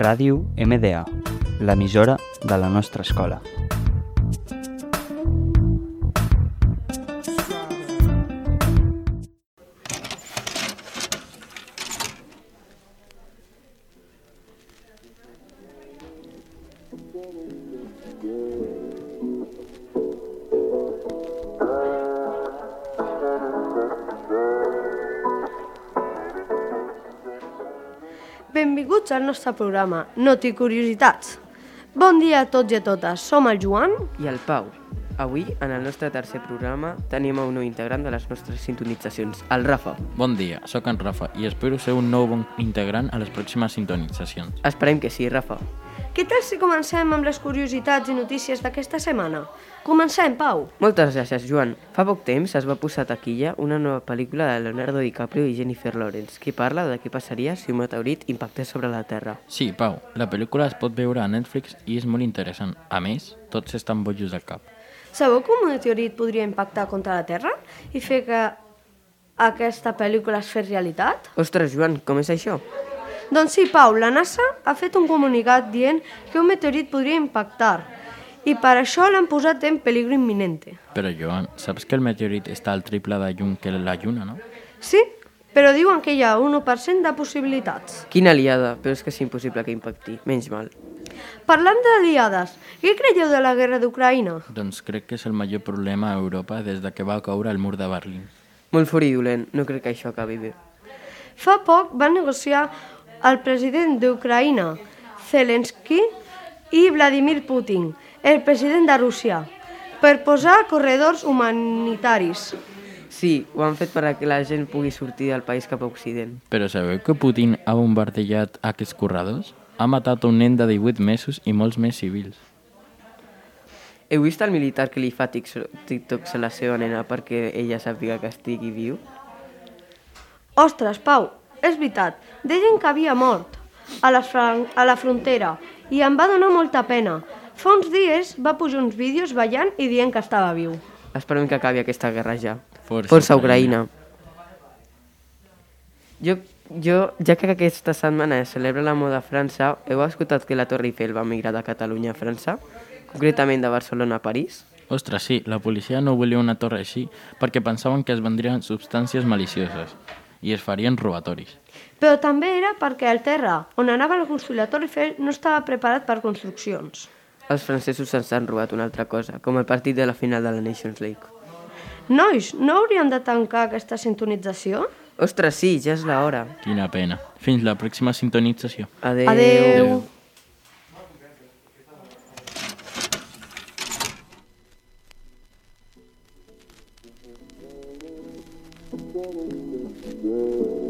Ràdio MDA, l'emissora de la nostra escola. Benvinguts al nostre programa Noti Curiositats. Bon dia a tots i a totes, som el Joan. i el Pau. Avui, en el nostre tercer programa, tenim a un nou integrant de les nostres sintonitzacions, el Rafa. Bon dia, sóc en Rafa i espero ser un nou bon integrant a les pròximes sintonitzacions. Esperem que sí, Rafa. Què tal si comencem amb les curiositats i notícies d'aquesta setmana? Comencem, Pau. Moltes gràcies, Joan. Fa poc temps es va posar a taquilla una nova pel·lícula de Leonardo DiCaprio i Jennifer Lawrence, que parla de què passaria si un meteorit impactés sobre la Terra. Sí, Pau, la pel·lícula es pot veure a Netflix i és molt interessant. A més, tots estan bojos del cap. Sabeu que un meteorit podria impactar contra la Terra i fer que aquesta pel·lícula es fes realitat? Ostres, Joan, com és això? Doncs sí, Pau, la NASA ha fet un comunicat dient que un meteorit podria impactar i per això l'han posat en peligro imminente. Però, Joan, saps que el meteorit està al triple de llum que la Lluna, no? Sí, però diuen que hi ha un 1% de possibilitats. Quina aliada, però és que és impossible que impacti. Menys mal. Parlant d'aliades, què creieu de la guerra d'Ucraïna? Doncs crec que és el major problema a Europa des de que va caure el mur de Berlín. Molt furidolent, no crec que això acabi bé. Fa poc van negociar el president d'Ucraïna, Zelensky, i Vladimir Putin, el president de Rússia, per posar corredors humanitaris. Sí, ho han fet per a que la gent pugui sortir del país cap a Occident. Però sabeu que Putin ha bombardellat aquests corredors? Ha matat un nen de 18 mesos i molts més civils. Heu vist el militar que li fa tiktoks a la seva nena perquè ella sàpiga que estigui viu? Ostres, Pau, és veritat, deien que havia mort a la, fran- a la frontera i em va donar molta pena. Fa uns dies va pujar uns vídeos ballant i dient que estava viu. Esperem que acabi aquesta guerra ja. Força Força Ucraïna. Jo, jo, ja que aquesta setmana es celebra la moda a França, heu escoltat que la Torre Eiffel va migrar de Catalunya a França? Concretament de Barcelona a París? Ostres, sí, la policia no volia una torre així perquè pensaven que es vendrien substàncies malicioses i es farien robatoris. Però també era perquè el terra on anava la Torre Eiffel no estava preparat per construccions. Els francesos se'ns han robat una altra cosa, com el partit de la final de la Nations League. Nois, no hauríem de tancar aquesta sintonització? Ostres, sí, ja és l'hora. Quina pena. Fins la pròxima sintonització. Adeu. Adeu. thank